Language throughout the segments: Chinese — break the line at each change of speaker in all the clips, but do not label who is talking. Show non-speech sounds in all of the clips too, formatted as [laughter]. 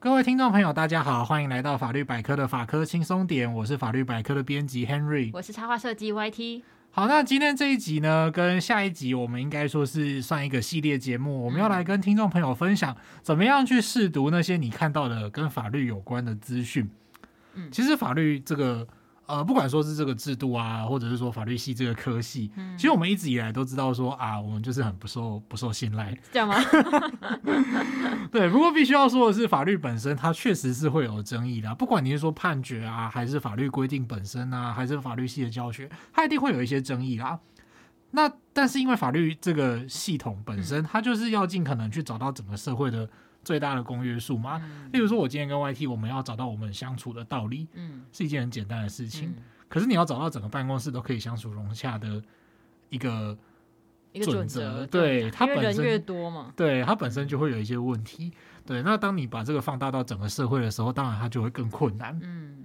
各位听众朋友，大家好，欢迎来到法律百科的法科轻松点，我是法律百科的编辑 Henry，
我是插画设计 YT。
好，那今天这一集呢，跟下一集我们应该说是算一个系列节目，我们要来跟听众朋友分享怎么样去试读那些你看到的跟法律有关的资讯。嗯，其实法律这个。呃，不管说是这个制度啊，或者是说法律系这个科系，嗯、其实我们一直以来都知道说啊，我们就是很不受不受信赖，
这样吗？[laughs]
对。不过必须要说的是，法律本身它确实是会有争议的，不管你是说判决啊，还是法律规定本身啊，还是法律系的教学，它一定会有一些争议啦。那但是因为法律这个系统本身，它就是要尽可能去找到整个社会的。最大的公约数嘛，嗯、例如说，我今天跟 YT，我们要找到我们相处的道理，嗯，是一件很简单的事情。嗯、可是你要找到整个办公室都可以相处融洽的一个
一个准则，
对它本身
越多嘛，
对它本身就会有一些问题。对，那当你把这个放大到整个社会的时候，当然它就会更困难。嗯，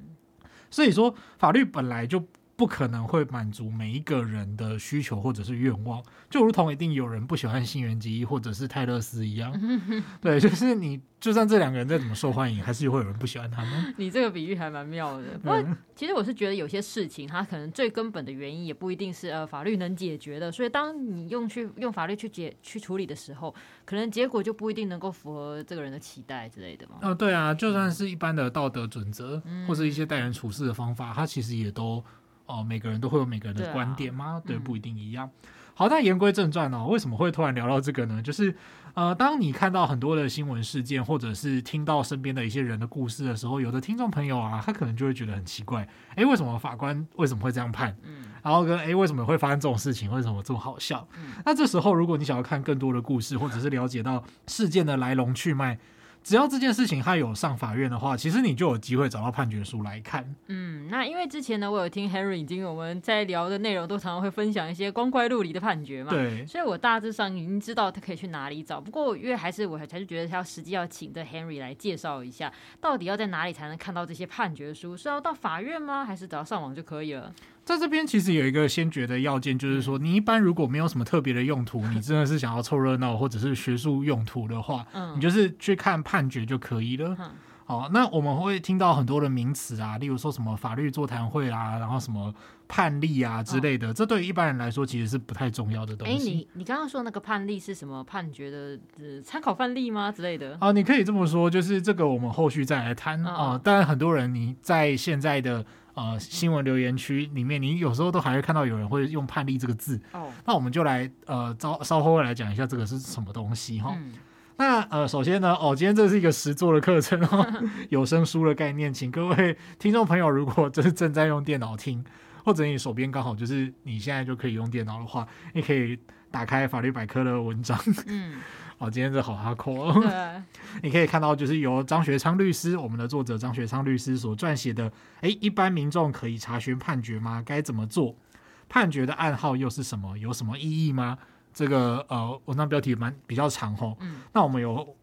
所以说法律本来就。不可能会满足每一个人的需求或者是愿望，就如同一定有人不喜欢新垣结衣或者是泰勒斯一样。[laughs] 对，[laughs] 就是你就算这两个人再怎么受欢迎，还是会有人不喜欢他们。
你这个比喻还蛮妙的。不过其实我是觉得有些事情，它可能最根本的原因也不一定是呃法律能解决的。所以当你用去用法律去解去处理的时候，可能结果就不一定能够符合这个人的期待之类的嘛。
嗯，对啊，就算是一般的道德准则或者一些待人处事的方法，它其实也都。哦，每个人都会有每个人的观点吗？对，啊、对，不一定一样。嗯、好，那言归正传哦，为什么会突然聊到这个呢？就是呃，当你看到很多的新闻事件，或者是听到身边的一些人的故事的时候，有的听众朋友啊，他可能就会觉得很奇怪，哎，为什么法官为什么会这样判？嗯，然后跟哎，为什么会发生这种事情？为什么这么好笑？嗯，那这时候如果你想要看更多的故事，或者是了解到事件的来龙去脉。只要这件事情他有上法院的话，其实你就有机会找到判决书来看。
嗯，那因为之前呢，我有听 Henry 已经我们在聊的内容都常常会分享一些光怪陆离的判决嘛。
对。所
以我大致上已经知道他可以去哪里找。不过因为还是我还是觉得他要实际要请这 Henry 来介绍一下，到底要在哪里才能看到这些判决书？是要到法院吗？还是只要上网就可以了？
在这边其实有一个先决的要件，就是说你一般如果没有什么特别的用途，你真的是想要凑热闹或者是学术用途的话，嗯，你就是去看判决就可以了。好，那我们会听到很多的名词啊，例如说什么法律座谈会啊，然后什么判例啊之类的，这对于一般人来说其实是不太重要的东西。
诶，你你刚刚说那个判例是什么判决的参考范例吗之类的？
啊，你可以这么说，就是这个我们后续再来谈啊。当然，很多人你在现在的。呃，新闻留言区里面，你有时候都还会看到有人会用“判例”这个字。哦，那我们就来呃，稍稍后会来讲一下这个是什么东西哈。嗯、那呃，首先呢，哦，今天这是一个实作的课程哦，[laughs] 有声书的概念，请各位听众朋友，如果就是正在用电脑听，或者你手边刚好就是你现在就可以用电脑的话，你可以打开法律百科的文章。嗯。[laughs] 哦，今天这好哈扣哦。对 [laughs] 你可以看到，就是由张学昌律师，我们的作者张学昌律师所撰写的。哎，一般民众可以查询判决吗？该怎么做？判决的暗号又是什么？有什么意义吗？这个呃，文章标题蛮比较长哦。嗯。那我们有。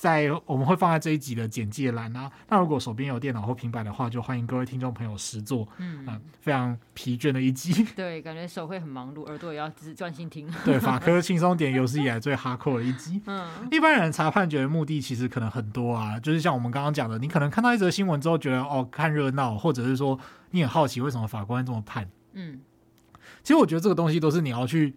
在我们会放在这一集的简介栏啊。那如果手边有电脑或平板的话，就欢迎各位听众朋友实做。嗯，嗯，非常疲倦的一集。[laughs] [laughs]
对，感觉手会很忙碌，耳朵也要只专心听。
对，法科轻松点有史以来最哈扣的一集。[laughs] 嗯，一般人查判决的目的其实可能很多啊，就是像我们刚刚讲的，你可能看到一则新闻之后觉得哦，看热闹，或者是说你很好奇为什么法官这么判。嗯，其实我觉得这个东西都是你要去。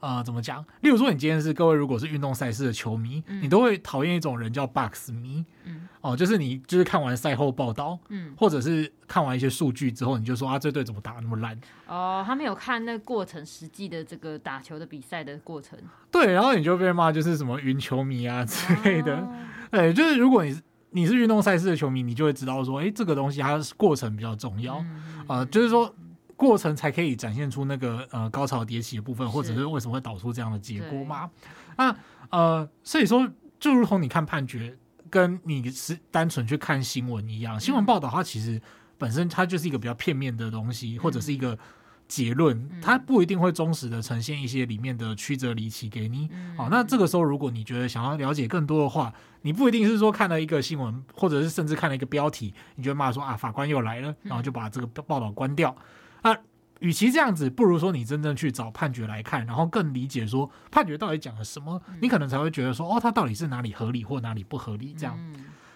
呃，怎么讲？例如说，你今天是各位，如果是运动赛事的球迷，嗯、你都会讨厌一种人叫 box 迷，嗯，哦，就是你就是看完赛后报道，嗯，或者是看完一些数据之后，你就说啊，这队怎么打那么烂？
哦，他没有看那个过程，实际的这个打球的比赛的过程。
对，然后你就被骂，就是什么云球迷啊之类的。哦、对，就是如果你是你是运动赛事的球迷，你就会知道说，哎，这个东西它是过程比较重要，啊、嗯呃，就是说。过程才可以展现出那个呃高潮迭起的部分，或者是为什么会导出这样的结果吗？那呃，所以说就如同你看判决，跟你是单纯去看新闻一样，新闻报道它其实本身它就是一个比较片面的东西，或者是一个结论，它不一定会忠实的呈现一些里面的曲折离奇给你。好，那这个时候如果你觉得想要了解更多的话，你不一定是说看了一个新闻，或者是甚至看了一个标题，你就骂说啊法官又来了，然后就把这个报道关掉。啊，与其这样子，不如说你真正去找判决来看，然后更理解说判决到底讲了什么，你可能才会觉得说，哦，它到底是哪里合理或哪里不合理这样。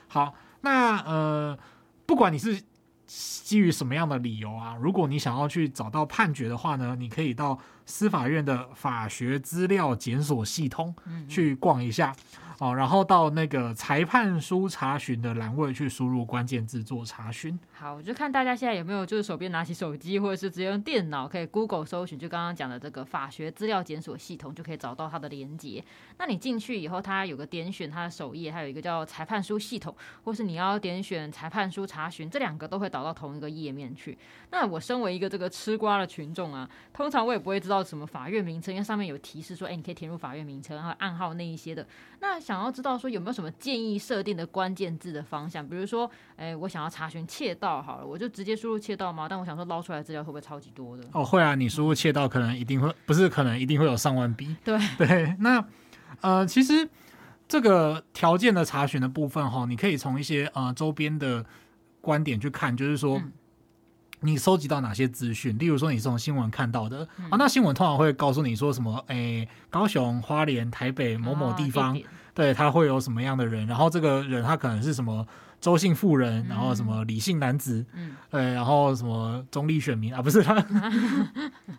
好，那呃，不管你是基于什么样的理由啊，如果你想要去找到判决的话呢，你可以到司法院的法学资料检索系统去逛一下。哦，然后到那个裁判书查询的栏位去输入关键字做查询。
好，我就看大家现在有没有就是手边拿起手机，或者是直接用电脑可以 Google 搜寻，就刚刚讲的这个法学资料检索系统，就可以找到它的连接。那你进去以后，它有个点选它的首页，还有一个叫裁判书系统，或是你要点选裁判书查询，这两个都会导到同一个页面去。那我身为一个这个吃瓜的群众啊，通常我也不会知道什么法院名称，因为上面有提示说，哎，你可以填入法院名称，还有暗号那一些的。那想要知道说有没有什么建议设定的关键字的方向，比如说，哎，我想要查询窃盗好了，我就直接输入窃盗吗？但我想说捞出来的资料会不会超级多的？
哦，会啊，你输入窃盗可能一定会，不是可能一定会有上万笔。
对 [laughs]
对，那呃，其实这个条件的查询的部分哈，你可以从一些呃周边的观点去看，就是说。嗯你收集到哪些资讯？例如说，你是从新闻看到的、嗯、啊，那新闻通常会告诉你说什么？诶、欸，高雄、花莲、台北某某地方，哦、对，他会有什么样的人？然后这个人他可能是什么？周姓妇人，然后什么李姓男子，嗯，对，然后什么中立选民啊，[laughs] 不是他，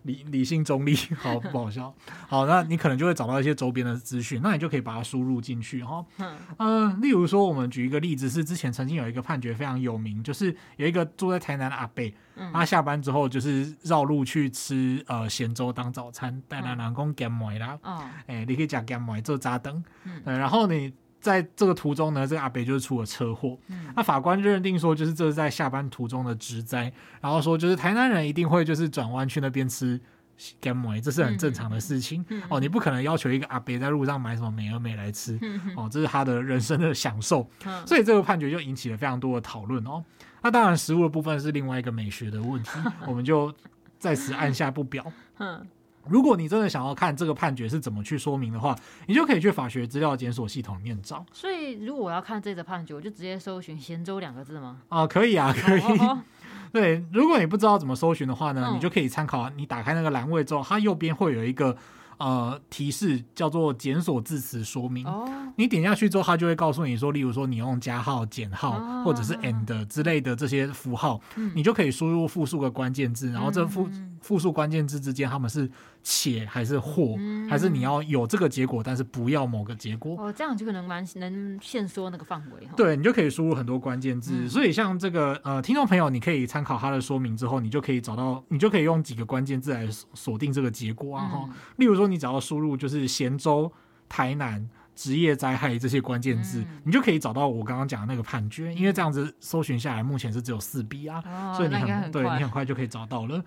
李李姓中立，[laughs] 好不好笑？好，那你可能就会找到一些周边的资讯，那你就可以把它输入进去哈。嗯、呃，例如说，我们举一个例子，是之前曾经有一个判决非常有名，就是有一个住在台南的阿伯，嗯、他下班之后就是绕路去吃呃咸粥当早餐，带来南宫咸糜啦，哦，哎，你可以讲咸糜做扎灯，嗯，然后你。在这个途中呢，这个阿北就是出了车祸。嗯、那法官就认定说，就是这是在下班途中的职灾，然后说就是台南人一定会就是转弯去那边吃咸糜，这是很正常的事情。嗯、哦，你不可能要求一个阿北在路上买什么美而美来吃。嗯、哦，这是他的人生的享受。嗯、所以这个判决就引起了非常多的讨论哦。那当然，食物的部分是另外一个美学的问题，[laughs] 我们就在此按下不表。嗯如果你真的想要看这个判决是怎么去说明的话，你就可以去法学资料检索系统里面找。
所以，如果我要看这个判决，我就直接搜寻“咸州”两个字吗？
啊，可以啊，可以。哦哦哦 [laughs] 对，如果你不知道怎么搜寻的话呢，嗯、你就可以参考你打开那个栏位之后，它右边会有一个。呃，提示叫做检索字词说明。哦，你点下去之后，它就会告诉你说，例如说你用加号、减号、哦、或者是 and 之类的这些符号，嗯、你就可以输入复数个关键字，然后这复复数关键字之间，他们是且还是或，嗯、还是你要有这个结果，但是不要某个结果。
哦，这样就可能蛮能限缩那个范围。
对，你就可以输入很多关键字。嗯、所以像这个呃，听众朋友，你可以参考他的说明之后，你就可以找到，你就可以用几个关键字来锁定这个结果啊哈。嗯、例如说。你只要输入就是咸州、台南、职业灾害这些关键字，嗯、你就可以找到我刚刚讲的那个判决。因为这样子搜寻下来，目前是只有四笔啊，哦、所以你很，很对你很快就可以找到了。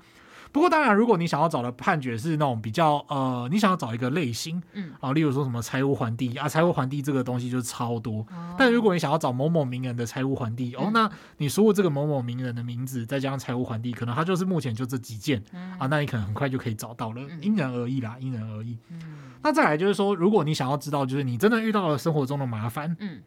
不过当然，如果你想要找的判决是那种比较呃，你想要找一个类型，嗯啊，例如说什么财务环地啊，财务环地这个东西就是超多。哦、但如果你想要找某某名人的财务环地，嗯、哦，那你输入这个某某名人的名字，再加上财务环地，可能他就是目前就这几件，嗯、啊，那你可能很快就可以找到了。因人而异啦，因人而异。嗯、那再来就是说，如果你想要知道，就是你真的遇到了生活中的麻烦，嗯。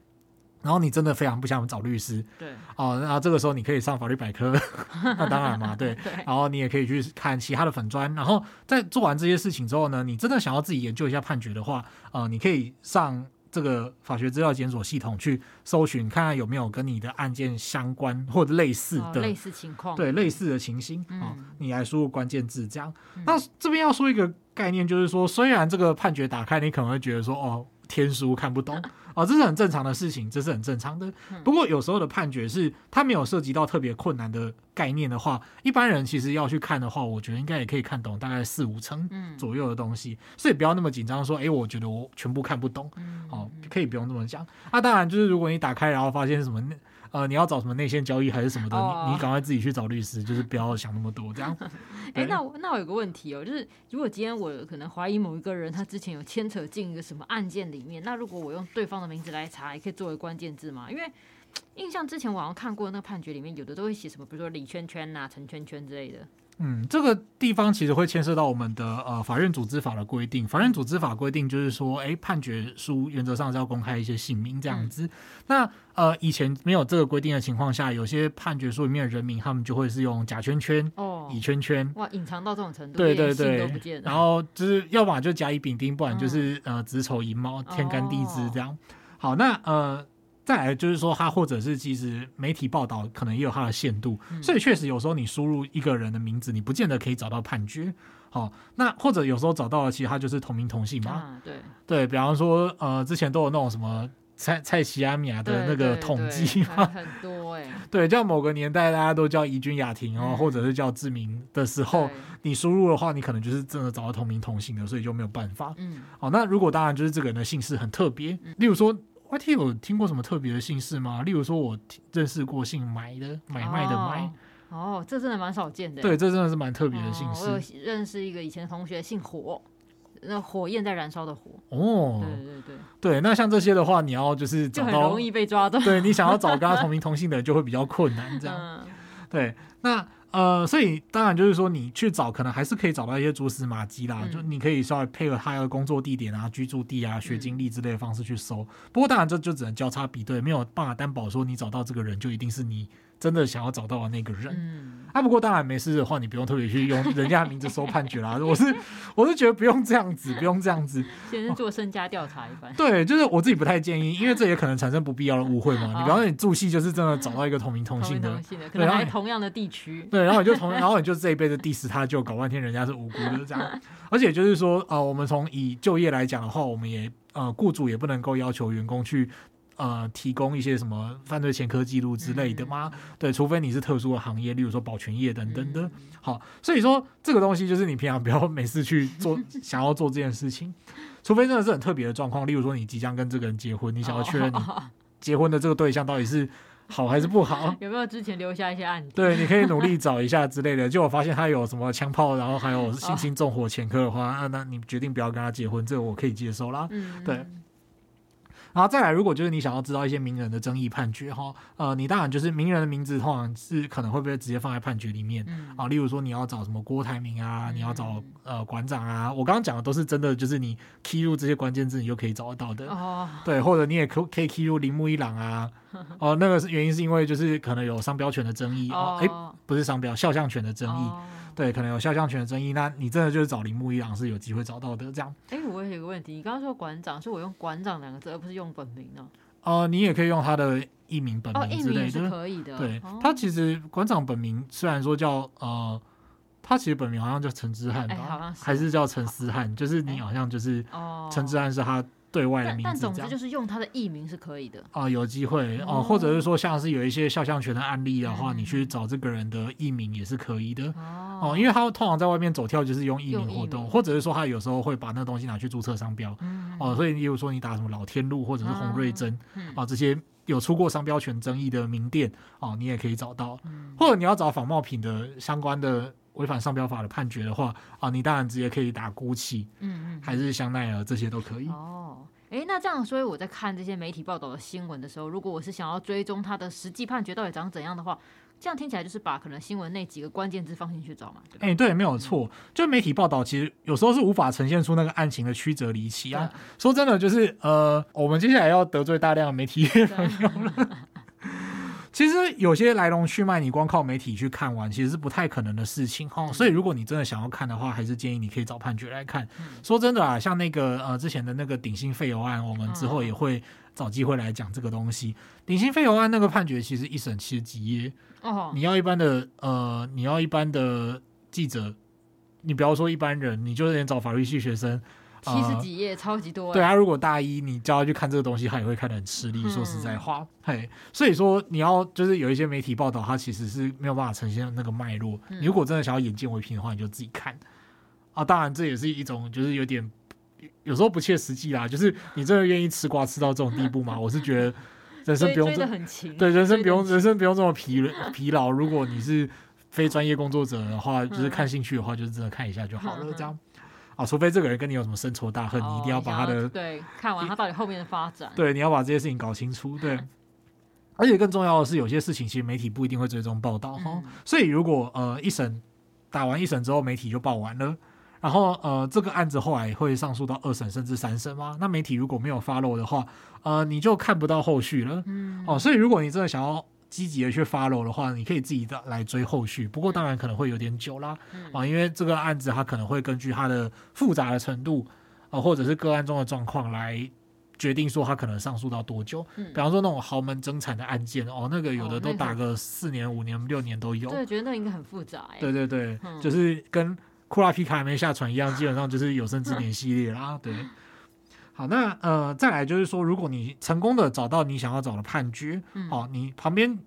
然后你真的非常不想找律师，对，哦，那这个时候你可以上法律百科，[laughs] 那当然嘛，对，[laughs] 对，然后你也可以去看其他的粉专，然后在做完这些事情之后呢，你真的想要自己研究一下判决的话，呃，你可以上这个法学资料检索系统去搜寻，看看有没有跟你的案件相关或者类似的、哦、类似情况，对，类似的情形啊、嗯哦，你来输入关键字这样。嗯、那这边要说一个概念，就是说，虽然这个判决打开，你可能会觉得说，哦。天书看不懂哦，这是很正常的事情，这是很正常的。不过有时候的判决是它没有涉及到特别困难的概念的话，一般人其实要去看的话，我觉得应该也可以看懂大概四五成左右的东西。所以不要那么紧张，说哎，我觉得我全部看不懂，哦，可以不用这么讲。那当然就是如果你打开然后发现什么呃，你要找什么内线交易还是什么的，oh. 你你赶快自己去找律师，就是不要想那么多这样。[laughs]
哎、欸，那我那我有个问题哦，就是如果今天我可能怀疑某一个人，他之前有牵扯进一个什么案件里面，那如果我用对方的名字来查，也可以作为关键字吗？因为 [tsk] 印象之前我好像看过那个判决里面，有的都会写什么，比如说李圈圈呐、陈圈圈之类的。
嗯，这个地方其实会牵涉到我们的呃法院组织法的规定。法院组织法规定就是说，哎，判决书原则上是要公开一些姓名这样子。嗯、那呃以前没有这个规定的情况下，有些判决书里面的人名，他们就会是用甲圈圈、哦、乙圈圈，
哇，隐藏到这种程度，
对对对，然后就是要么就甲乙丙丁，不然就是、嗯、呃子丑寅卯天干地支这样。好，那呃。再来就是说，他或者是其实媒体报道可能也有它的限度，所以确实有时候你输入一个人的名字，你不见得可以找到判决。好，那或者有时候找到了，其实他就是同名同姓嘛。
啊、对
对，比方说，呃，之前都有那种什么蔡蔡奇阿米亚的那个统计嘛，
很多哎、欸。
对，叫 [laughs] 某个年代大家都叫怡君雅婷哦，嗯、或者是叫志明的时候，你输入的话，你可能就是真的找到同名同姓的，所以就没有办法。嗯。好，那如果当然就是这个人的姓氏很特别，嗯、例如说 YT 有听过什么特别的姓氏吗？例如说我认识过姓买的买卖的买。哦
哦，这真的蛮少见的。
对，这真的是蛮特别的姓氏。
哦、我有认识一个以前同学姓火，那火焰在燃烧的火。
哦，
对对对
对。那像这些的话，你要就是找到
就很容易被抓到。
对，你想要找跟他同名 [laughs] 同姓的人，就会比较困难。这样。嗯、对，那呃，所以当然就是说，你去找，可能还是可以找到一些蛛丝马迹啦。嗯、就你可以稍微配合他的工作地点啊、居住地啊、学经历之类的方式去搜。嗯、不过当然这就只能交叉比对，没有办法担保说你找到这个人就一定是你。真的想要找到的那个人，嗯、啊，不过当然没事的话，你不用特别去用人家的名字收判决啦。[laughs] 我是我是觉得不用这样子，[laughs] 不用这样子，
先是做身家调查一番。
对，就是我自己不太建议，因为这也可能产生不必要的误会嘛。你比方说你住系就是真的找到一个同名同姓的，
同姓的，可能还同样的地区，
对，然后你就同，[laughs] 然后你就这一辈子 diss 他，就搞半天人家是无辜的这样。而且就是说，呃，我们从以就业来讲的话，我们也呃，雇主也不能够要求员工去。呃，提供一些什么犯罪前科记录之类的吗？嗯、对，除非你是特殊的行业，例如说保全业等等的。嗯、好，所以说这个东西就是你平常不要每次去做，[laughs] 想要做这件事情，除非真的是很特别的状况，例如说你即将跟这个人结婚，你想要确认你 [laughs] 结婚的这个对象到底是好还是不好，
有没有之前留下一些案子？
对，你可以努力找一下之类的。就我发现他有什么枪炮，然后还有性侵纵火前科的话，那、啊、那你决定不要跟他结婚，这个我可以接受啦。嗯，对。然后再来，如果就是你想要知道一些名人的争议判决哈，呃，你当然就是名人的名字，通常是可能会不会直接放在判决里面、嗯、啊？例如说你要找什么郭台铭啊，嗯、你要找呃馆长啊，我刚刚讲的都是真的，就是你 key 入这些关键字，你就可以找得到的。哦，对，或者你也可可以 key 入铃木一朗啊，[laughs] 哦、呃，那个是原因是因为就是可能有商标权的争议哦，哎、呃，不是商标，肖像权的争议。哦对，可能有肖像权的争议，那你真的就是找铃木一郎是有机会找到的。这样，
哎，我有一个问题，你刚刚说馆长，是我用馆长两个字，而不是用本名呢？
呃，你也可以用他的艺名、本名之类的，
哦、是可以的。
对，哦、他其实馆长本名虽然说叫呃，他其实本名好像叫陈之汉吧，是还是叫陈思汉？就是你好像就是陈之汉是他。对外的名字，
但总之就是用他的艺名是可以的。
啊，有机会哦、啊，或者是说像是有一些肖像权的案例的话，嗯、你去找这个人的艺名也是可以的。哦、啊，因为他通常在外面走跳就是用艺名活动，或者是说他有时候会把那个东西拿去注册商标，哦、所以例如说你打什么老天禄或者是洪瑞珍啊这些有出过商标权争议的名店哦，你也可以找到，或者你要找仿冒品的相关的。违反商标法的判决的话啊，你当然直接可以打 GUCCI，嗯嗯，还是香奈儿这些都可以。
哦，哎，那这样，所以我在看这些媒体报道的新闻的时候，如果我是想要追踪它的实际判决到底长怎样的话，这样听起来就是把可能新闻那几个关键字放进去找嘛。
哎，对，没有错。就媒体报道其实有时候是无法呈现出那个案情的曲折离奇啊。说真的，就是呃，我们接下来要得罪大量的媒体朋友 [laughs] 了。其实有些来龙去脉，你光靠媒体去看完，其实是不太可能的事情哈。所以如果你真的想要看的话，还是建议你可以找判决来看。说真的啊，像那个呃之前的那个顶新废油案，我们之后也会找机会来讲这个东西。顶新废油案那个判决其实一审七十几页哦。你要一般的呃，你要一般的记者，你不要说一般人，你就连找法律系学生。
七十几页，呃、超级多。
对啊，如果大一你叫他去看这个东西，他也会看得很吃力。嗯、说实在话，嘿，所以说你要就是有一些媒体报道，它其实是没有办法呈现那个脉络。嗯、你如果真的想要眼见为凭的话，你就自己看。啊，当然这也是一种就是有点有时候不切实际啦。就是你真的愿意吃瓜吃到这种地步吗？[laughs] 我是觉得人生不用这对人生不用人生不用这么疲疲劳。如果你是非专业工作者的话，就是看兴趣的话，就是真的看一下就好了，这样。啊，除非这个人跟你有什么深仇大恨，你一定要把他的
对看完他到底后面的发展。
对，你要把这些事情搞清楚。对，[laughs] 而且更重要的是，有些事情其实媒体不一定会追踪报道哈。嗯、所以如果呃一审打完一审之后，媒体就报完了，然后呃这个案子后来会上诉到二审甚至三审吗？那媒体如果没有 follow 的话，呃你就看不到后续了。嗯。哦，所以如果你真的想要。积极的去 follow 的话，你可以自己的来追后续，不过当然可能会有点久啦，嗯、啊，因为这个案子它可能会根据它的复杂的程度啊，或者是个案中的状况来决定说它可能上诉到多久。嗯，比方说那种豪门争产的案件哦，那个有的都打个四年、五年、六年都有。
对，觉得那应该很复杂。
对对对，就是跟库拉皮卡还没下船一样，基本上就是有生之年系列啦。对。好，那呃，再来就是说，如果你成功的找到你想要找的判决，嗯、哦，你旁边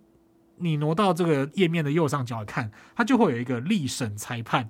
你挪到这个页面的右上角看，它就会有一个立审裁判。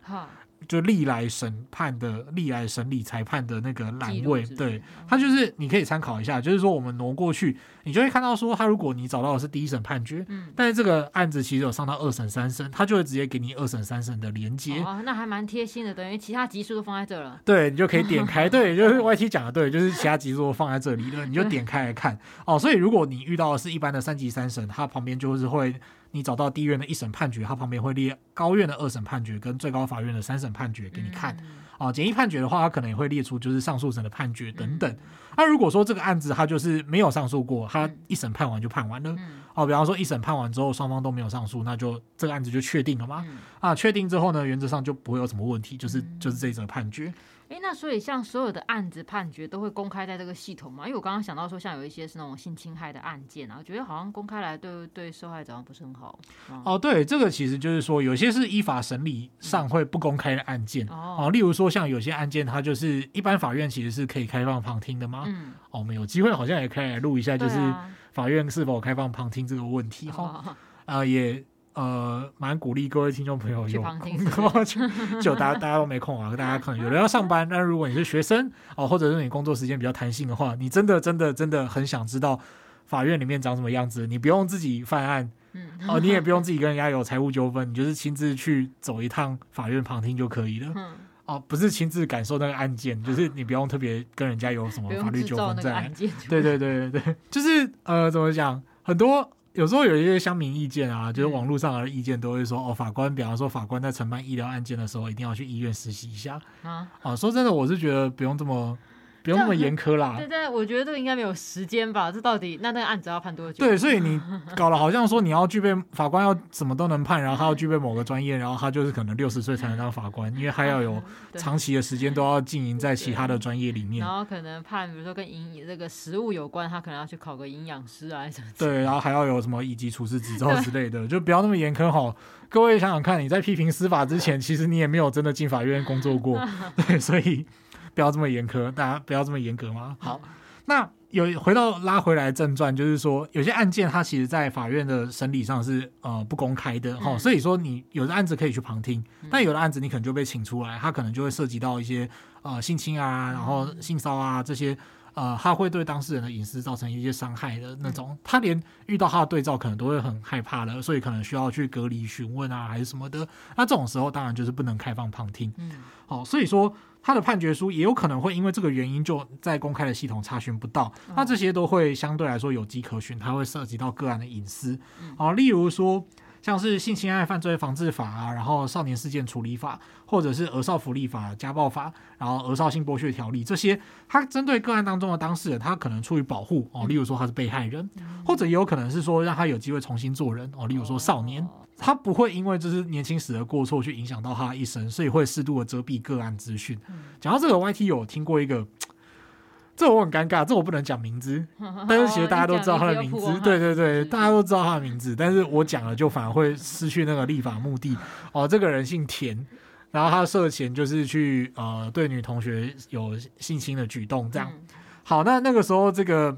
就历来审判的、历来审理裁判的那个栏位，对，它就是你可以参考一下。就是说，我们挪过去，你就会看到说，他如果你找到的是第一审判决，嗯，但是这个案子其实有上到二审、三审，他就会直接给你二审、三审的连接。
哦，那还蛮贴心的，等于其他级数都放在这了。
对，你就可以点开，[laughs] 对，就是 YT 讲的对，就是其他级数都放在这里了，你就点开来看。哦，所以如果你遇到的是一般的三级三审，它旁边就是会。你找到地院的一审判决，它旁边会列高院的二审判决跟最高法院的三审判决给你看。啊，简易判决的话，它可能也会列出就是上诉审的判决等等。那如果说这个案子它就是没有上诉过，它一审判完就判完了。哦，比方说一审判完之后双方都没有上诉，那就这个案子就确定了嘛。啊，确定之后呢，原则上就不会有什么问题，就是就是这一则判决。
哎，那所以像所有的案子判决都会公开在这个系统吗？因为我刚刚想到说，像有一些是那种性侵害的案件啊，我觉得好像公开来对对受害者好像不是很好。
哦，对，这个其实就是说，有些是依法审理上会不公开的案件。嗯、哦，例如说像有些案件，它就是一般法院其实是可以开放旁听的吗。嗯。哦，我们有机会好像也可以来录一下，就是法院是否开放旁听这个问题哈。啊、哦呃，也。呃，蛮鼓励各位听众朋友有空，就大家大家都没空啊，大家可能有人要上班。那如果你是学生哦，或者是你工作时间比较弹性的话，你真的真的真的很想知道法院里面长什么样子，你不用自己犯案，嗯哦，你也不用自己跟人家有财务纠纷，你就是亲自去走一趟法院旁听就可以了。哦，不是亲自感受那个案件，就是你不用特别跟人家有什么法律纠纷在。对对对对对，就是呃，怎么讲，很多。有时候有一些乡民意见啊，就是网络上的意见都会说，哦，法官，比方说法官在承办医疗案件的时候，一定要去医院实习一下啊。啊，说真的，我是觉得不用这么。不用那么严苛啦。[laughs] 对对，
我觉得这个应该没有时间吧？这到底那那个案子要判多久？
对，所以你搞了好像说你要具备法官要什么都能判，然后他要具备某个专业，然后他就是可能六十岁才能当法官，因为他要有 [laughs] 长期的时间都要经营在其他的专业里面。
然后可能判，比如说跟营这个食物有关，他可能要去考个营养师啊什么。
对，然后还要有什么一级厨师执照之类的，就不要那么严苛哈。各位想想看，你在批评司法之前，其实你也没有真的进法院工作过，[laughs] 对，所以。不要这么严苛，大家不要这么严格嘛。好，那有回到拉回来正传，就是说有些案件它其实，在法院的审理上是呃不公开的哈、嗯，所以说你有的案子可以去旁听，但有的案子你可能就被请出来，它可能就会涉及到一些呃性侵啊，然后性骚啊这些呃，他会对当事人的隐私造成一些伤害的那种，他连遇到他的对照可能都会很害怕的，所以可能需要去隔离询问啊，还是什么的。那这种时候当然就是不能开放旁听。嗯，好，所以说。他的判决书也有可能会因为这个原因就在公开的系统查询不到，那这些都会相对来说有迹可循，它会涉及到个案的隐私。好，例如说像是性侵害犯罪防治法啊，然后少年事件处理法，或者是儿少福利法、家暴法，然后儿少性剥削条例这些，它针对个案当中的当事人，他可能出于保护哦，例如说他是被害人，或者也有可能是说让他有机会重新做人哦，例如说少年。他不会因为就是年轻时的过错去影响到他一生，所以会适度的遮蔽个案资讯。讲到这个，YT 有听过一个，这我很尴尬，这我不能讲名字，[laughs] 但是其实大家都知道他的名字，对对对，大家都知道他的名字，但是我讲了就反而会失去那个立法目的。哦，这个人姓田，然后他涉嫌就是去呃对女同学有性侵的举动，这样。好，那那个时候这个。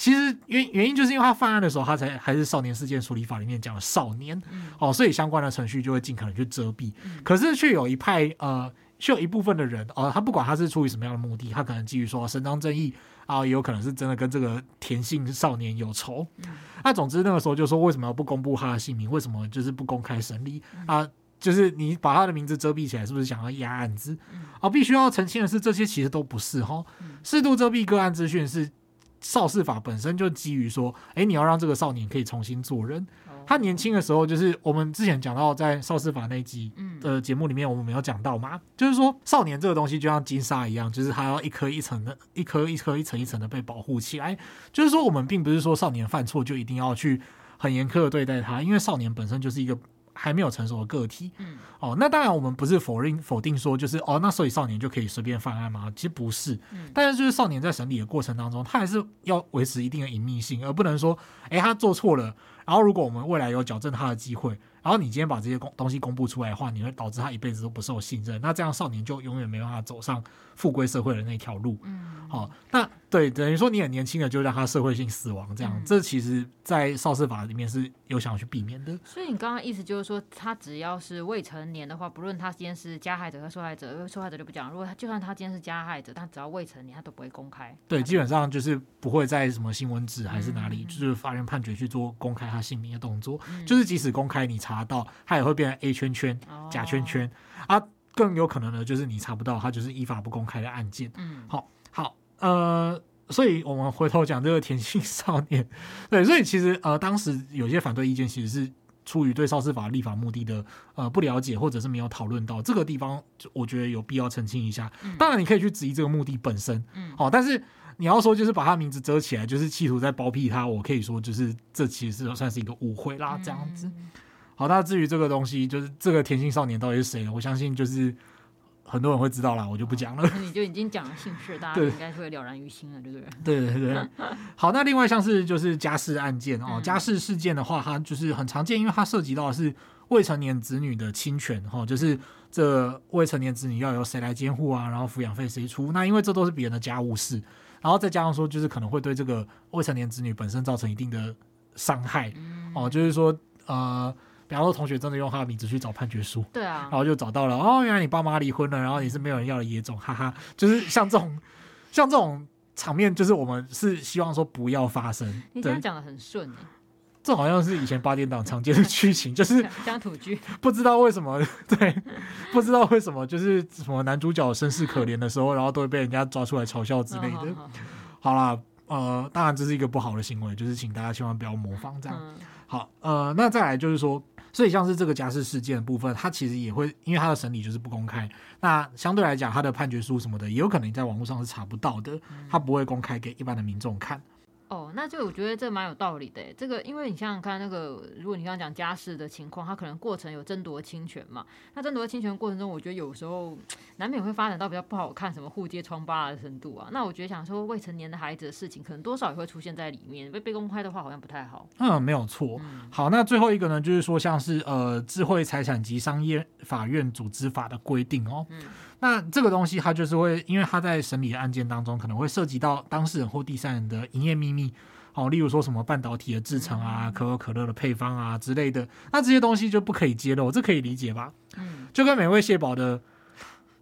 其实原原因就是因为他犯案的时候，他才还是少年事件处理法里面讲的少年，哦，所以相关的程序就会尽可能去遮蔽。可是却有一派呃，却有一部分的人哦，他不管他是出于什么样的目的，他可能基于说伸张正义啊，也有可能是真的跟这个田姓少年有仇。那总之那个时候就说，为什么要不公布他的姓名？为什么就是不公开审理啊？就是你把他的名字遮蔽起来，是不是想要压案子？啊，必须要澄清的是，这些其实都不是哈。适度遮蔽个案资讯是。少事法本身就基于说，哎，你要让这个少年可以重新做人。他年轻的时候，就是我们之前讲到在少司法那集的节目里面，我们没有讲到嘛，就是说少年这个东西就像金沙一样，就是他要一颗一层的，一颗一颗一层一层的被保护起来。就是说，我们并不是说少年犯错就一定要去很严苛的对待他，因为少年本身就是一个。还没有成熟的个体。
嗯，
哦，那当然我们不是否认否定说就是哦，那所以少年就可以随便犯案吗？其实不是。
嗯，
但是就是少年在审理的过程当中，他还是要维持一定的隐秘性，而不能说，哎，他做错了，然后如果我们未来有矫正他的机会。然后你今天把这些公东西公布出来的话，你会导致他一辈子都不受信任。那这样少年就永远没办法走上复归社会的那条路。
嗯，
好、哦，那对等于说你很年轻的就让他社会性死亡，这样、嗯、这其实，在少司法里面是有想要去避免的。
所以你刚刚意思就是说，他只要是未成年的话，不论他今天是加害者和受害者，受害者就不讲。如果他就算他今天是加害者，但只要未成年，他都不会公开。
对，基本上就是不会在什么新闻纸还是哪里，嗯、就是法院判决去做公开他姓名的动作。嗯、就是即使公开，你查到他也会。变成 A 圈圈、假圈圈、哦、啊，更有可能的就是你查不到，他就是依法不公开的案件。
嗯，
好，好，呃，所以我们回头讲这个田姓少年，对，所以其实呃，当时有些反对意见其实是出于对少司法立法目的的呃不了解，或者是没有讨论到这个地方，我觉得有必要澄清一下。嗯、当然，你可以去质疑这个目的本身，
嗯，
好，但是你要说就是把他名字遮起来，就是企图在包庇他，我可以说就是这其实是算是一个误会啦，这样子。嗯好，那至于这个东西，就是这个甜心少年到底是谁呢？我相信就是很多人会知道啦，我就不讲了。[laughs]
你就已经讲了姓氏，大家应该会了然于心了，对不对？
对对对。[laughs] 好，那另外像是就是家事案件哦，家事事件的话，它就是很常见，因为它涉及到的是未成年子女的侵权哈，就是这未成年子女要由谁来监护啊，然后抚养费谁出？那因为这都是别人的家务事，然后再加上说，就是可能会对这个未成年子女本身造成一定的伤害哦，就是说呃。比方说，同学真的用他的名字去找判决书，
对啊，
然后就找到了哦，原来你爸妈离婚了，然后你是没有人要的野种，哈哈，就是像这种像这种场面，就是我们是希望说不要发生。
你这样讲的很顺，
这好像是以前八点档常见的剧情，[laughs] 就是
乡土剧，
不知道为什么，[laughs] 对，不知道为什么，就是什么男主角身世可怜的时候，然后都会被人家抓出来嘲笑之类的。哦、好啦，呃，当然这是一个不好的行为，就是请大家千万不要模仿这样。嗯、好，呃，那再来就是说。所以像是这个假释事件的部分，它其实也会因为它的审理就是不公开，那相对来讲，它的判决书什么的，也有可能在网络上是查不到的，它不会公开给一般的民众看。
哦，那这个我觉得这蛮有道理的。这个，因为你想想看，那个如果你刚刚讲家事的情况，他可能过程有争夺侵权嘛。那争夺侵权过程中，我觉得有时候难免会发展到比较不好看，什么互揭疮疤的程度啊。那我觉得想说未成年的孩子的事情，可能多少也会出现在里面。被被公开的话，好像不太好。
嗯，没有错。嗯、好，那最后一个呢，就是说像是呃智慧财产及商业法院组织法的规定哦。
嗯。
那这个东西，它就是会，因为它在审理的案件当中，可能会涉及到当事人或第三人的营业秘密，哦，例如说什么半导体的制成啊、可口可乐的配方啊之类的，那这些东西就不可以揭露，这可以理解吧？
嗯，
就跟美味蟹堡的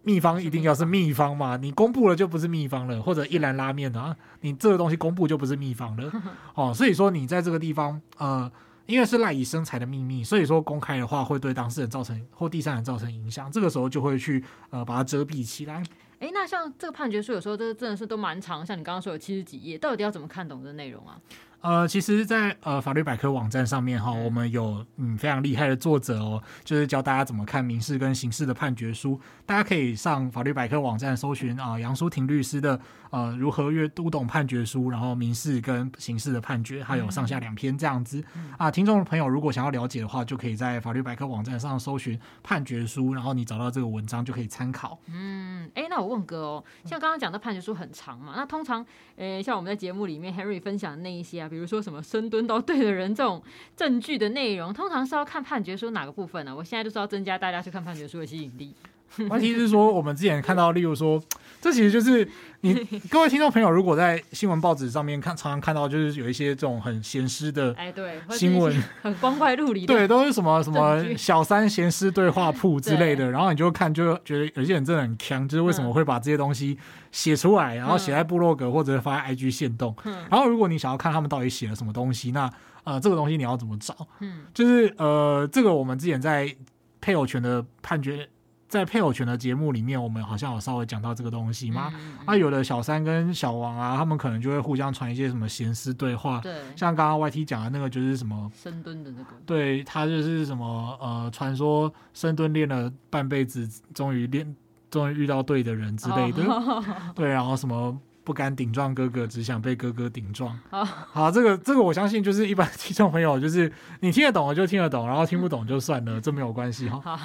秘方一定要是秘方嘛，[laughs] 你公布了就不是秘方了，或者一兰拉面啊，你这个东西公布就不是秘方了，[laughs] 哦，所以说你在这个地方，呃。因为是赖以生财的秘密，所以说公开的话会对当事人造成或第三人造成影响，这个时候就会去呃把它遮蔽起来。
哎，那像这个判决书有时候这真的是都蛮长，像你刚刚说有七十几页，到底要怎么看懂这内容啊？
呃，其实在，在呃法律百科网站上面哈，我们有嗯非常厉害的作者哦，就是教大家怎么看民事跟刑事的判决书。大家可以上法律百科网站搜寻啊，杨淑婷律师的呃如何阅读懂判决书，然后民事跟刑事的判决，还有上下两篇这样子啊。听众朋友如果想要了解的话，就可以在法律百科网站上搜寻判决书，然后你找到这个文章就可以参考。
嗯，哎，那我问哥哦，像刚刚讲的判决书很长嘛？那通常，呃，像我们在节目里面 Henry 分享的那一些啊。比如说什么深蹲到对的人这种证据的内容，通常是要看判决书哪个部分呢？我现在就是要增加大家去看判决书的吸引力。[laughs]
问题是说，我们之前看到，例如说，这其实就是你 [laughs] 各位听众朋友，如果在新闻报纸上面看，常常看到就是有一些这种很咸湿的哎，对，新闻。
很光怪陆离，[laughs]
对，都是什么 [laughs] 什么小三咸湿对话铺之类的，然后你就看，就觉得有些人真的很强，就是为什么会把这些东西写出来，然后写在部落格或者发在 IG 线动，然后如果你想要看他们到底写了什么东西，那呃，这个东西你要怎么找？
嗯，
就是呃，这个我们之前在配偶权的判决。在配偶权的节目里面，我们好像有稍微讲到这个东西嘛。啊，有的小三跟小王啊，他们可能就会互相传一些什么闲私对话。
对，
像刚刚 YT 讲的那个，就是什么
深蹲的那个。
对，他就是什么呃，传说深蹲练了半辈子，终于练，终于遇到对的人之类的。
哦、[laughs] [laughs]
对，然后什么不敢顶撞哥哥，只想被哥哥顶撞。好，[laughs] 好，这个这个我相信就是一般听众朋友，就是你听得懂的就听得懂，然后听不懂就算了，这没有关系哈。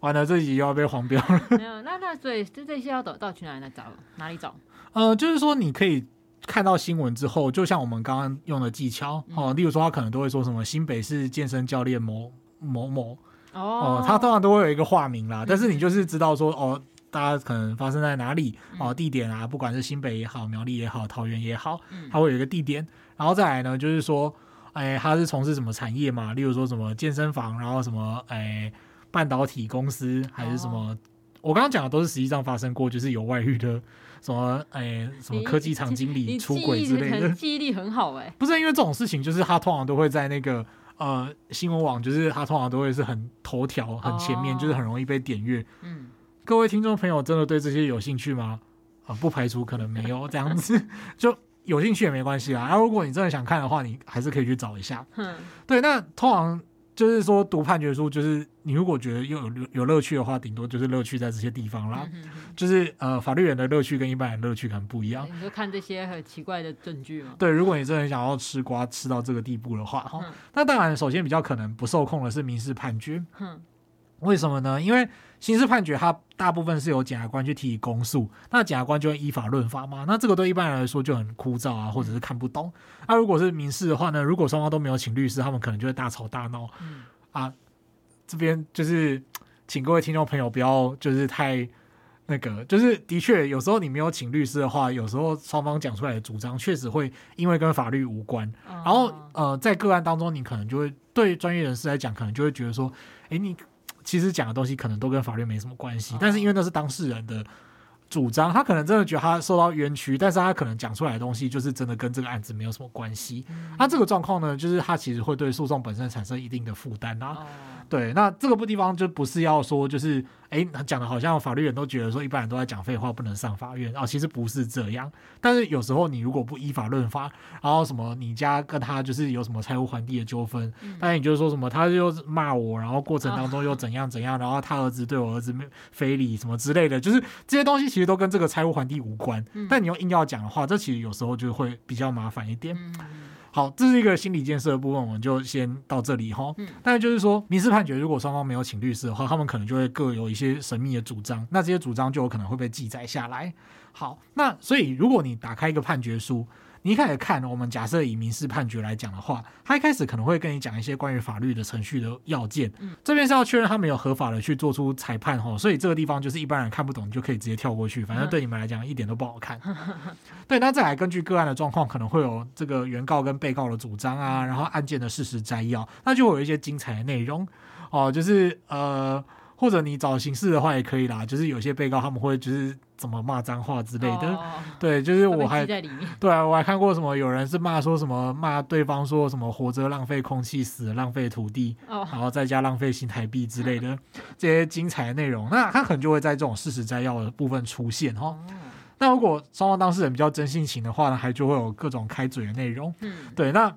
好，完了这集又要被黄标了。[laughs] 没有，
那那所以这这些要到到去哪里来找？哪里找？
呃，就是说你可以看到新闻之后，就像我们刚刚用的技巧哦，例如说他可能都会说什么新北市健身教练某某某哦，他通常都会有一个化名啦，但是你就是知道说哦。大家可能发生在哪里哦？地点啊，不管是新北也好，苗栗也好，桃园也好，它会有一个地点。然后再来呢，就是说，哎，他是从事什么产业嘛？例如说什么健身房，然后什么哎，半导体公司，还是什么？哦、我刚刚讲的都是实际上发生过，就是有外遇的，什么哎，什么科技厂经理出轨之类的。
记忆力很好哎、欸，
不是因为这种事情，就是他通常都会在那个呃新闻网，就是他通常都会是很头条很前面，哦、就是很容易被点阅。嗯。各位听众朋友，真的对这些有兴趣吗？啊，不排除可能没有 [laughs] 这样子，就有兴趣也没关系啊。然后如果你真的想看的话，你还是可以去找一下。嗯，对，那通常就是说读判决书，就是你如果觉得又有有乐趣的话，顶多就是乐趣在这些地方啦。就是呃，法律人的乐趣跟一般人的乐趣可能不一样。
你就看这些很奇怪的证据吗？
对，如果你真的很想要吃瓜吃到这个地步的话，哈、嗯，那当然首先比较可能不受控的是民事判决。嗯，为什么呢？因为刑事判决，它大部分是由检察官去提起公诉，那检察官就会依法论法嘛。那这个对一般人来说就很枯燥啊，或者是看不懂。那如果是民事的话呢？如果双方都没有请律师，他们可能就会大吵大闹。嗯、啊，这边就是请各位听众朋友不要就是太那个，就是的确有时候你没有请律师的话，有时候双方讲出来的主张确实会因为跟法律无关。然后呃，在个案当中，你可能就会对专业人士来讲，可能就会觉得说，哎，你。其实讲的东西可能都跟法律没什么关系，但是因为那是当事人的主张，他可能真的觉得他受到冤屈，但是他可能讲出来的东西就是真的跟这个案子没有什么关系。那这个状况呢，就是他其实会对诉讼本身产生一定的负担啊。对，那这个不地方就不是要说就是。哎，讲的好像法律人都觉得说一般人都在讲废话，不能上法院啊，其实不是这样。但是有时候你如果不依法论法，然后什么你家跟他就是有什么财务还地的纠纷，但是你就是说什么他就骂我，然后过程当中又怎样怎样，然后他儿子对我儿子非礼什么之类的，就是这些东西其实都跟这个财务还地无关。但你又硬要讲的话，这其实有时候就会比较麻烦一点。好，这是一个心理建设的部分，我们就先到这里哈。嗯，但是就是说，民事判决如果双方没有请律师的话，他们可能就会各有一些神秘的主张，那这些主张就有可能会被记载下来。好，那所以如果你打开一个判决书。你一开始看，我们假设以民事判决来讲的话，他一开始可能会跟你讲一些关于法律的程序的要件。嗯，这边是要确认他没有合法的去做出裁判哈，所以这个地方就是一般人看不懂，你就可以直接跳过去，反正对你们来讲一点都不好看。[laughs] 对，那再来根据个案的状况，可能会有这个原告跟被告的主张啊，然后案件的事实摘要，那就会有一些精彩的内容哦，就是呃。或者你找刑事的话也可以啦，就是有些被告他们会就是怎么骂脏话之类的，哦、[laughs] 对，就是我还 [laughs] 对啊，我还看过什么有人是骂说什么骂对方说什么活着浪费空气，死了浪费土地，哦、[laughs] 然后再加浪费新台币之类的这些精彩的内容，那他可能就会在这种事实摘要的部分出现哈。哦、那如果双方当事人比较真性情的话呢，还就会有各种开嘴的内容，嗯，对，那。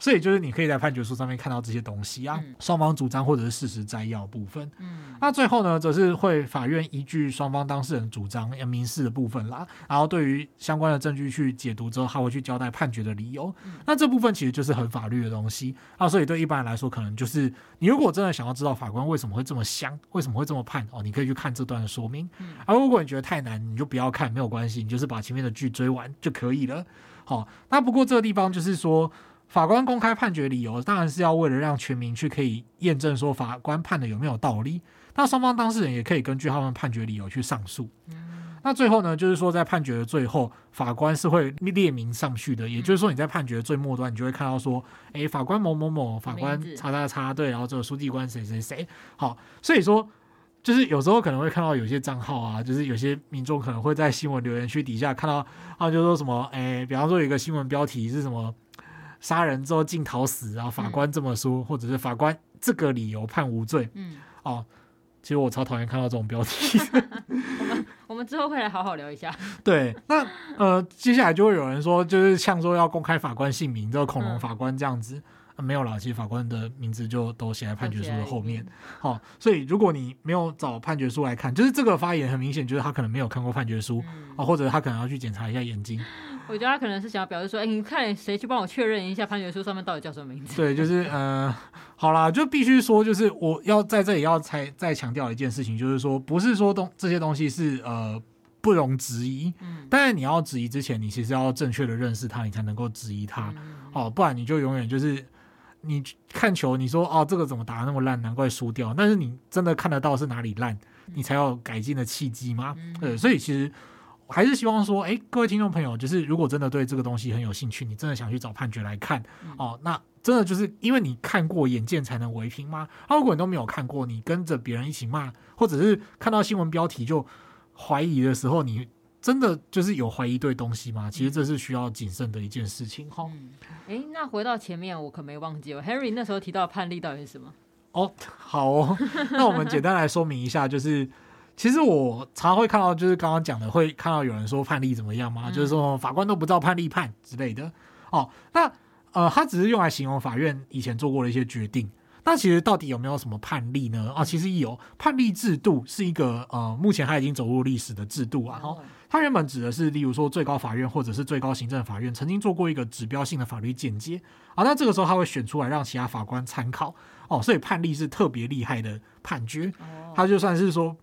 所以就是你可以在判决书上面看到这些东西啊，双方主张或者是事实摘要部分。嗯，那最后呢，则是会法院依据双方当事人主张要民事的部分啦，然后对于相关的证据去解读之后，他会去交代判决的理由。那这部分其实就是很法律的东西啊，所以对一般人来说，可能就是你如果真的想要知道法官为什么会这么想，为什么会这么判哦，你可以去看这段的说明。而如果你觉得太难，你就不要看，没有关系，你就是把前面的剧追完就可以了。好，那不过这个地方就是说。法官公开判决理由，当然是要为了让全民去可以验证说法官判的有没有道理。那双方当事人也可以根据他们判决理由去上诉。嗯、那最后呢，就是说在判决的最后，法官是会列明上序的。也就是说，你在判决的最末端，你就会看到说，诶，法官某某某，法官叉叉叉，对，然后这个书记官谁谁谁。好，所以说，就是有时候可能会看到有些账号啊，就是有些民众可能会在新闻留言区底下看到啊，就说什么，诶，比方说有一个新闻标题是什么。杀人之后进逃死，然后法官这么说，嗯、或者是法官这个理由判无罪。嗯，哦，其实我超讨厌看到这种标题。[laughs]
我们我们之后会来好好聊一下。[laughs]
对，那呃，接下来就会有人说，就是像说要公开法官姓名，这个恐龙法官这样子。嗯没有啦，其实法官的名字就都写在判决书的后面。好、哦，所以如果你没有找判决书来看，就是这个发言很明显就是他可能没有看过判决书啊、嗯哦，或者他可能要去检查一下眼睛。
我觉得他可能是想要表示说，哎，你看谁去帮我确认一下判决书上面到底叫什么名字？
对，就是呃，好啦，就必须说，就是我要在这里要再再强调一件事情，就是说，不是说东这些东西是呃不容置疑，嗯，但是你要质疑之前，你其实要正确的认识它，你才能够质疑它，嗯、哦，不然你就永远就是你看球，你说哦这个怎么打得那么烂，难怪输掉，但是你真的看得到是哪里烂，你才有改进的契机吗？嗯、对，所以其实。还是希望说，哎，各位听众朋友，就是如果真的对这个东西很有兴趣，你真的想去找判决来看，嗯、哦，那真的就是因为你看过，眼见才能为凭吗？啊，如果你都没有看过，你跟着别人一起骂，或者是看到新闻标题就怀疑的时候，你真的就是有怀疑对东西吗？其实这是需要谨慎的一件事情。哈、
嗯，哎，那回到前面，我可没忘记哦，Harry 那时候提到的判例到底是什么？
哦，好哦，那我们简单来说明一下，就是。其实我常常会看到，就是刚刚讲的，会看到有人说判例怎么样吗？嗯、就是说法官都不知道判例判之类的。哦，那呃，他只是用来形容法院以前做过的一些决定。那其实到底有没有什么判例呢？啊，其实有判例制度是一个呃，目前它已经走入历史的制度啊。哦，它原本指的是，例如说最高法院或者是最高行政法院曾经做过一个指标性的法律见解啊。那这个时候他会选出来让其他法官参考。哦，所以判例是特别厉害的判决。他就算是说。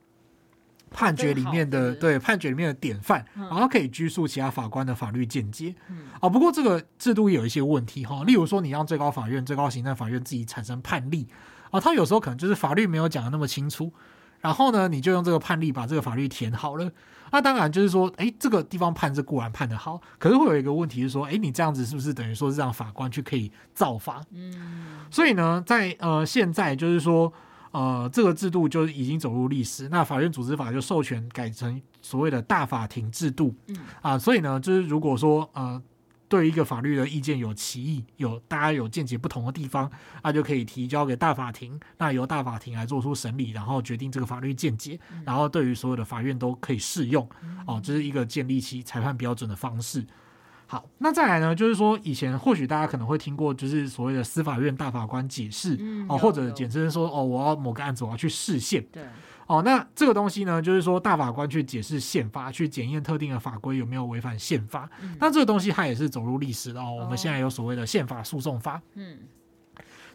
判决里面的对判决里面的典范，然后可以拘束其他法官的法律见解。啊，不过这个制度也有一些问题哈，例如说你让最高法院、最高行政法院自己产生判例啊，他有时候可能就是法律没有讲的那么清楚，然后呢，你就用这个判例把这个法律填好了。那当然就是说，哎，这个地方判是固然判得好，可是会有一个问题是说，哎，你这样子是不是等于说是让法官去可以造法？嗯，所以呢，在呃现在就是说。呃，这个制度就已经走入历史。那法院组织法就授权改成所谓的大法庭制度。嗯啊，所以呢，就是如果说呃，对一个法律的意见有歧义，有大家有见解不同的地方，那就可以提交给大法庭，那由大法庭来做出审理，然后决定这个法律见解，然后对于所有的法院都可以适用。哦，这是一个建立起裁判标准的方式。好，那再来呢？就是说，以前或许大家可能会听过，就是所谓的司法院大法官解释，嗯、哦，或者简称说，哦，我要某个案子，我要去释宪。对，哦，那这个东西呢，就是说大法官去解释宪法，去检验特定的法规有没有违反宪法。嗯、那这个东西它也是走入历史的哦。我们现在有所谓的宪法诉讼法，嗯，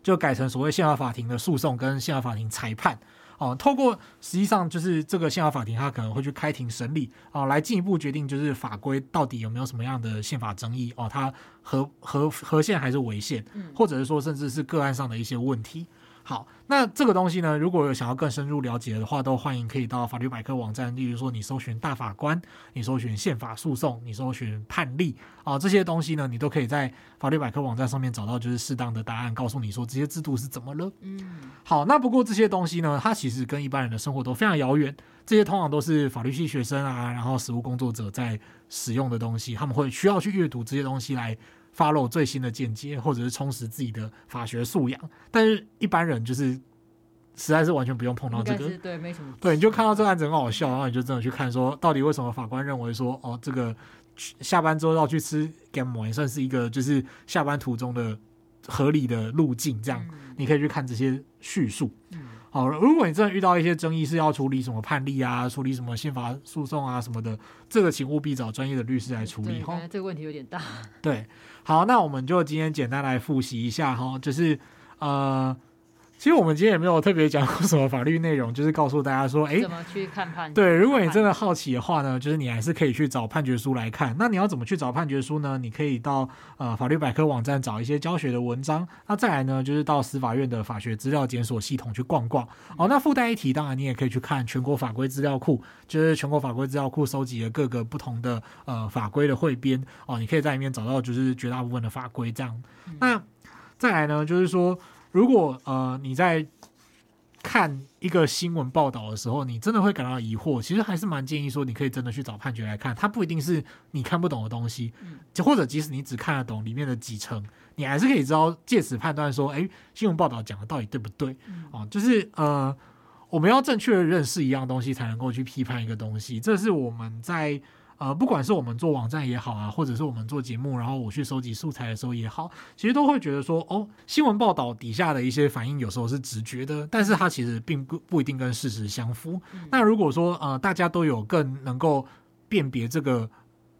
就改成所谓宪法法庭的诉讼跟宪法法庭裁判。哦，透过实际上就是这个宪法法庭，他可能会去开庭审理，哦，来进一步决定就是法规到底有没有什么样的宪法争议，哦，它合合合宪还是违宪，或者是说甚至是个案上的一些问题。好，那这个东西呢，如果有想要更深入了解的话，都欢迎可以到法律百科网站。例如说，你搜寻大法官，你搜寻宪法诉讼，你搜寻判例啊，这些东西呢，你都可以在法律百科网站上面找到，就是适当的答案，告诉你说这些制度是怎么了。嗯，好，那不过这些东西呢，它其实跟一般人的生活都非常遥远。这些通常都是法律系学生啊，然后实务工作者在使用的东西，他们会需要去阅读这些东西来。Follow 最新的见解，或者是充实自己的法学素养，但是一般人就是实在是完全不用碰到这个，
对，没什么。
对，你就看到这个案子很好笑，然后你就真的去看说，到底为什么法官认为说，哦，这个下班之后要去吃 game 也算是一个就是下班途中的合理的路径，这样、嗯、你可以去看这些叙述。嗯好，如果你真的遇到一些争议，是要处理什么判例啊，处理什么宪法诉讼啊什么的，这个请务必找专业的律师来处理哈。
这个问题有点大。
对，好，那我们就今天简单来复习一下哈，就是呃。其实我们今天也没有特别讲过什么法律内容，就是告诉大家说，哎，怎么去看判决？对，如果你真的好奇的话呢，就是你还是可以去找判决书来看。那你要怎么去找判决书呢？你可以到呃法律百科网站找一些教学的文章。那再来呢，就是到司法院的法学资料检索系统去逛逛。哦，那附带一提，当然你也可以去看全国法规资料库，就是全国法规资料库收集了各个不同的呃法规的汇编。哦，你可以在里面找到就是绝大部分的法规这样。那再来呢，就是说。如果呃你在看一个新闻报道的时候，你真的会感到疑惑，其实还是蛮建议说，你可以真的去找判决来看，它不一定是你看不懂的东西，就或者即使你只看得懂里面的几层，你还是可以知道借此判断说，哎，新闻报道讲的到底对不对？哦，就是呃我们要正确的认识一样东西，才能够去批判一个东西，这是我们在。呃，不管是我们做网站也好啊，或者是我们做节目，然后我去收集素材的时候也好，其实都会觉得说，哦，新闻报道底下的一些反应有时候是直觉的，但是它其实并不不一定跟事实相符。嗯、那如果说呃大家都有更能够辨别这个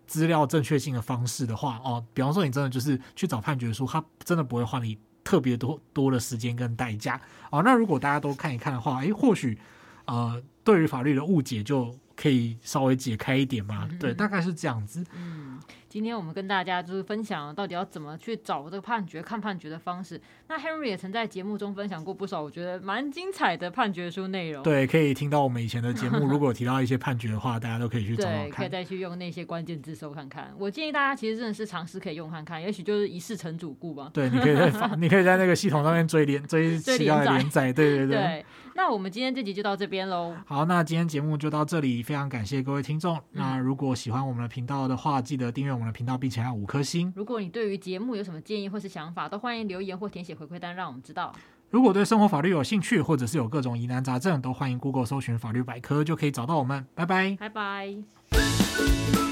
资料正确性的方式的话，哦，比方说你真的就是去找判决书，它真的不会花你特别多多的时间跟代价。哦，那如果大家都看一看的话，诶，或许呃对于法律的误解就。可以稍微解开一点嘛？嗯、对，大概是这样子。
嗯，今天我们跟大家就是分享到底要怎么去找这个判决、看判决的方式。那 Henry 也曾在节目中分享过不少，我觉得蛮精彩的判决书内容。
对，可以听到我们以前的节目，如果提到一些判决的话，大家都可以去找找看。[laughs]
对，可以再去用那些关键字搜看看。我建议大家其实真的是尝试可以用看看，也许就是一试成主顾吧。
对，你可以在 [laughs] 你可以在那个系统上面追连 [laughs] 追其他的连载。对对对。
对那我们今天这集就到这边喽。
好，那今天节目就到这里，非常感谢各位听众。嗯、那如果喜欢我们的频道的话，记得订阅我们的频道，并且按五颗星。
如果你对于节目有什么建议或是想法，都欢迎留言或填写回馈单，让我们知道。
如果对生活法律有兴趣，或者是有各种疑难杂症，都欢迎 Google 搜寻法律百科，就可以找到我们。拜拜，
拜拜。